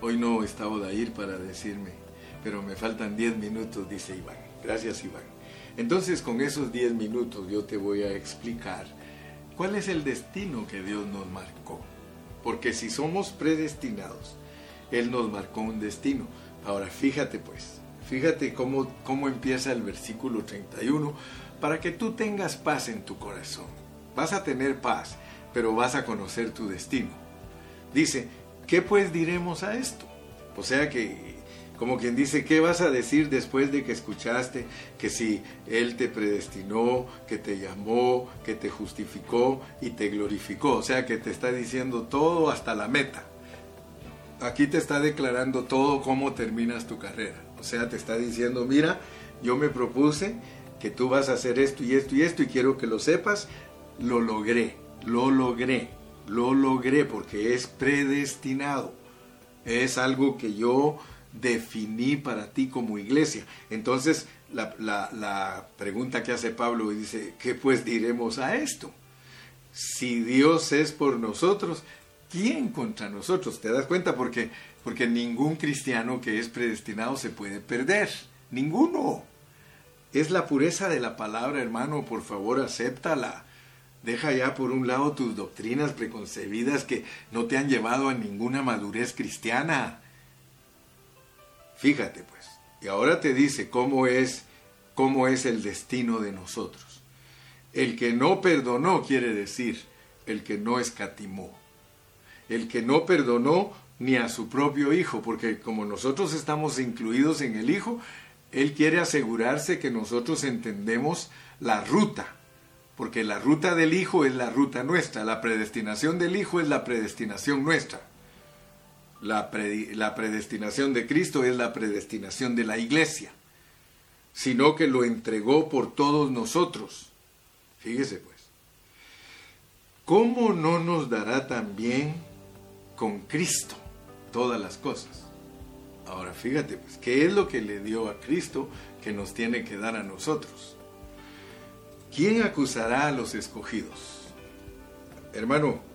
hoy no estaba de ir para decirme, pero me faltan 10 minutos, dice Iván. Gracias Iván. Entonces con esos 10 minutos yo te voy a explicar cuál es el destino que Dios nos marcó. Porque si somos predestinados, Él nos marcó un destino. Ahora fíjate pues, fíjate cómo, cómo empieza el versículo 31 para que tú tengas paz en tu corazón. Vas a tener paz pero vas a conocer tu destino. Dice, ¿qué pues diremos a esto? O sea que como quien dice, ¿qué vas a decir después de que escuchaste que si Él te predestinó, que te llamó, que te justificó y te glorificó? O sea, que te está diciendo todo hasta la meta. Aquí te está declarando todo cómo terminas tu carrera. O sea, te está diciendo, mira, yo me propuse que tú vas a hacer esto y esto y esto y quiero que lo sepas, lo logré, lo logré, lo logré porque es predestinado. Es algo que yo definí para ti como iglesia. Entonces, la, pregunta que hace Pablo dice, ¿qué pues diremos a esto? Si Dios es por nosotros, ¿quién contra nosotros? ¿Te das cuenta? Porque, porque ningún cristiano que es predestinado se puede perder. Ninguno. Es la pureza de la palabra, hermano. Por favor, acéptala. Deja ya por un lado tus doctrinas preconcebidas que no te han llevado a ninguna madurez cristiana. Fíjate pues. Y ahora te dice cómo es, cómo es el destino de nosotros. El que no perdonó quiere decir el que no escatimó. El que no perdonó ni a su propio hijo, porque como nosotros estamos incluidos en el hijo, él quiere asegurarse que nosotros entendemos la ruta, porque la ruta del hijo es la ruta nuestra, la predestinación del hijo es la predestinación nuestra. La, predestinación de Cristo es la predestinación de la iglesia, sino que lo entregó por todos nosotros. Fíjese pues, ¿cómo no nos dará también con Cristo todas las cosas? Ahora fíjate pues, ¿qué es lo que le dio a Cristo que nos tiene que dar a nosotros? ¿Quién acusará a los escogidos? Hermano,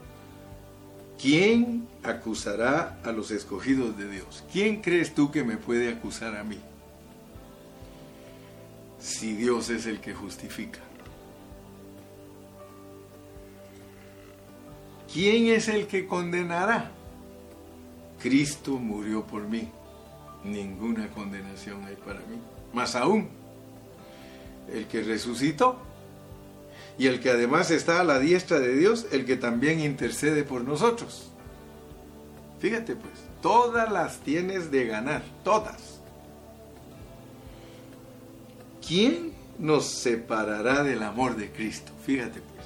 ¿Quién acusará a los escogidos de Dios? ¿Quién crees tú que me puede acusar a mí? Si Dios es el que justifica. ¿Quién es el que condenará? Cristo murió por mí. Ninguna condenación hay para mí. Más aún, el que resucitó y el que además está a la diestra de Dios, el que también intercede por nosotros. Fíjate pues, todas las tienes de ganar, todas. ¿Quién nos separará del amor de Cristo? Fíjate pues.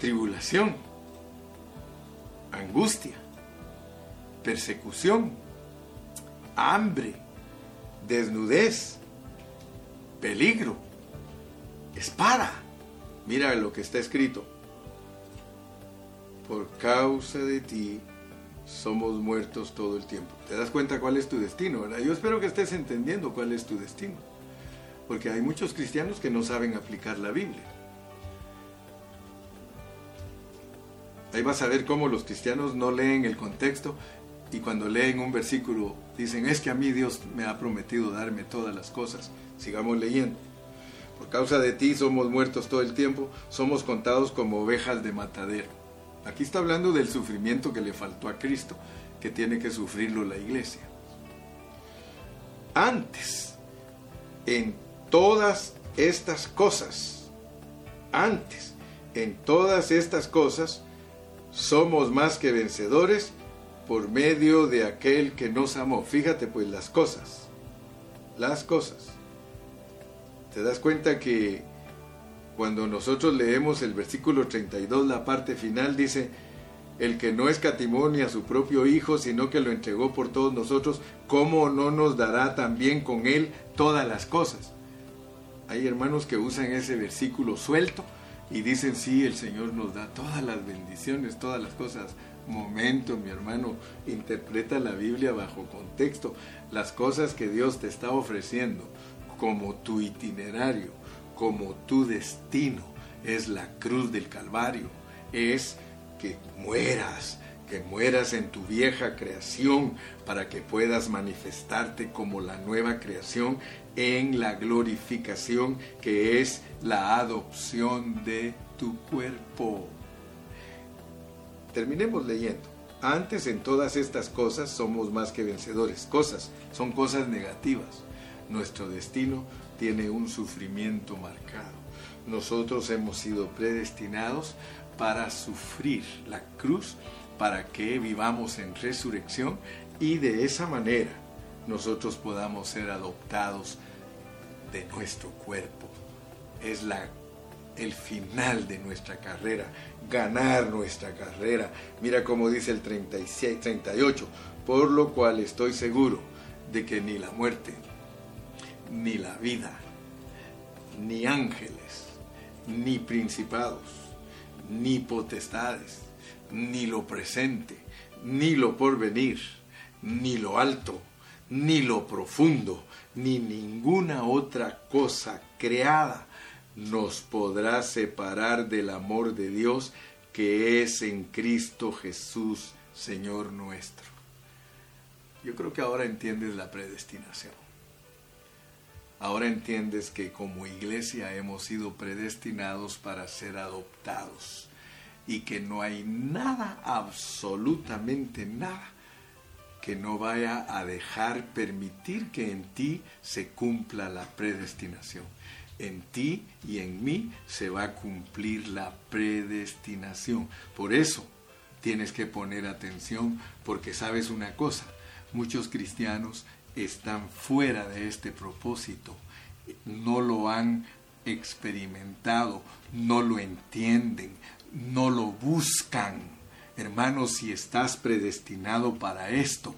Tribulación, angustia, persecución, hambre, desnudez, peligro espada. Mira lo que está escrito. Por causa de ti somos muertos todo el tiempo. ¿Te das cuenta cuál es tu destino? Yo espero que estés entendiendo cuál es tu destino. Porque hay muchos cristianos que no saben aplicar la Biblia. Ahí vas a ver cómo los cristianos no leen el contexto y cuando leen un versículo dicen, es que a mí Dios me ha prometido darme todas las cosas. Sigamos leyendo. Por causa de ti somos muertos todo el tiempo, somos contados como ovejas de matadero. Aquí está hablando del sufrimiento que le faltó a Cristo, que tiene que sufrirlo la iglesia. Antes, en todas estas cosas, antes, en todas estas cosas, somos más que vencedores por medio de aquel que nos amó. Fíjate pues las cosas, las cosas te das cuenta que cuando nosotros leemos el versículo 32, la parte final dice, el que no escatimó ni a su propio Hijo, sino que lo entregó por todos nosotros, ¿cómo no nos dará también con Él todas las cosas? Hay hermanos que usan ese versículo suelto y dicen, sí, el Señor nos da todas las bendiciones, todas las cosas. Momento, mi hermano, interpreta la Biblia bajo contexto. Las cosas que Dios te está ofreciendo como tu itinerario, como tu destino. Es la cruz del Calvario. Es que mueras, que mueras en tu vieja creación para que puedas manifestarte como la nueva creación en la glorificación que es la adopción de tu cuerpo. Terminemos leyendo. Antes en todas estas cosas somos más que vencedores. Cosas, son cosas negativas nuestro destino tiene un sufrimiento marcado. Nosotros hemos sido predestinados para sufrir la cruz, para que vivamos en resurrección y de esa manera nosotros podamos ser adoptados de nuestro cuerpo. Es la el final de nuestra carrera, ganar nuestra carrera. Mira cómo dice el 36, 38, por lo cual estoy seguro de que ni la muerte, ni la vida, ni ángeles, ni principados, ni potestades, ni lo presente, ni lo porvenir, ni lo alto, ni lo profundo, ni ninguna otra cosa creada nos podrá separar del amor de Dios que es en Cristo Jesús, Señor nuestro. Yo creo que ahora entiendes la predestinación. Ahora entiendes que como iglesia hemos sido predestinados para ser adoptados y que no hay nada, absolutamente nada, que no vaya a dejar permitir que en ti se cumpla la predestinación en ti y en mí se va a cumplir la predestinación. Por eso tienes que poner atención porque sabes una cosa, muchos cristianos están fuera de este propósito, no lo han experimentado, no lo entienden, no lo buscan. Hermanos, si estás predestinado para esto,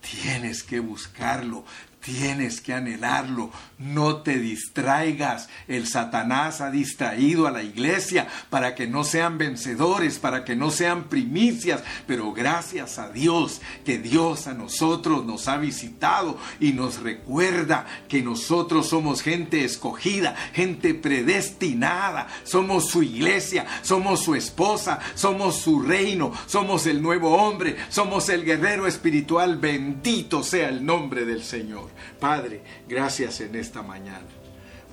tienes que buscarlo, Tienes que anhelarlo, no te distraigas. El Satanás ha distraído a la iglesia para que no sean vencedores, para que no sean primicias, pero gracias a Dios que Dios a nosotros nos ha visitado y nos recuerda que nosotros somos gente escogida, gente predestinada, somos su iglesia, somos su esposa, somos su reino, somos el nuevo hombre, somos el guerrero espiritual, bendito sea el nombre del Señor. Padre, gracias en esta mañana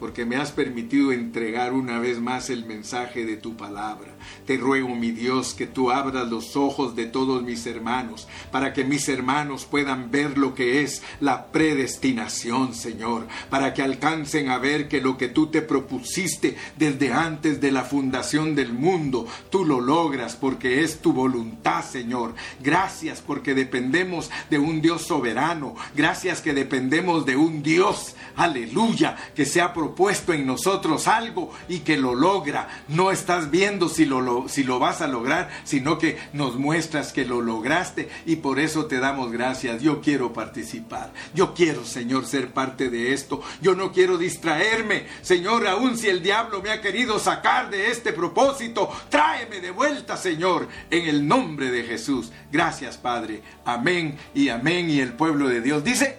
porque me has permitido entregar una vez más el mensaje de tu palabra. Te ruego, mi Dios, que tú abras los ojos de todos mis hermanos, para que mis hermanos puedan ver lo que es la predestinación, Señor, para que alcancen a ver que lo que tú te propusiste desde antes de la fundación del mundo, tú lo logras porque es tu voluntad, Señor. Gracias porque dependemos de un Dios soberano. Gracias que dependemos de un Dios, aleluya, que se ha puesto en nosotros algo y que lo logra. No estás viendo si lo, si lo vas a lograr, sino que nos muestras que lo lograste y por eso te damos gracias. Yo quiero participar. Yo quiero, Señor, ser parte de esto. Yo no quiero distraerme. Señor, aun si el diablo me ha querido sacar de este propósito, tráeme de vuelta, Señor, en el nombre de Jesús. Gracias, Padre. Amén y amén. Y el pueblo de Dios dice,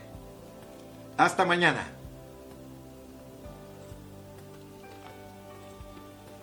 hasta mañana.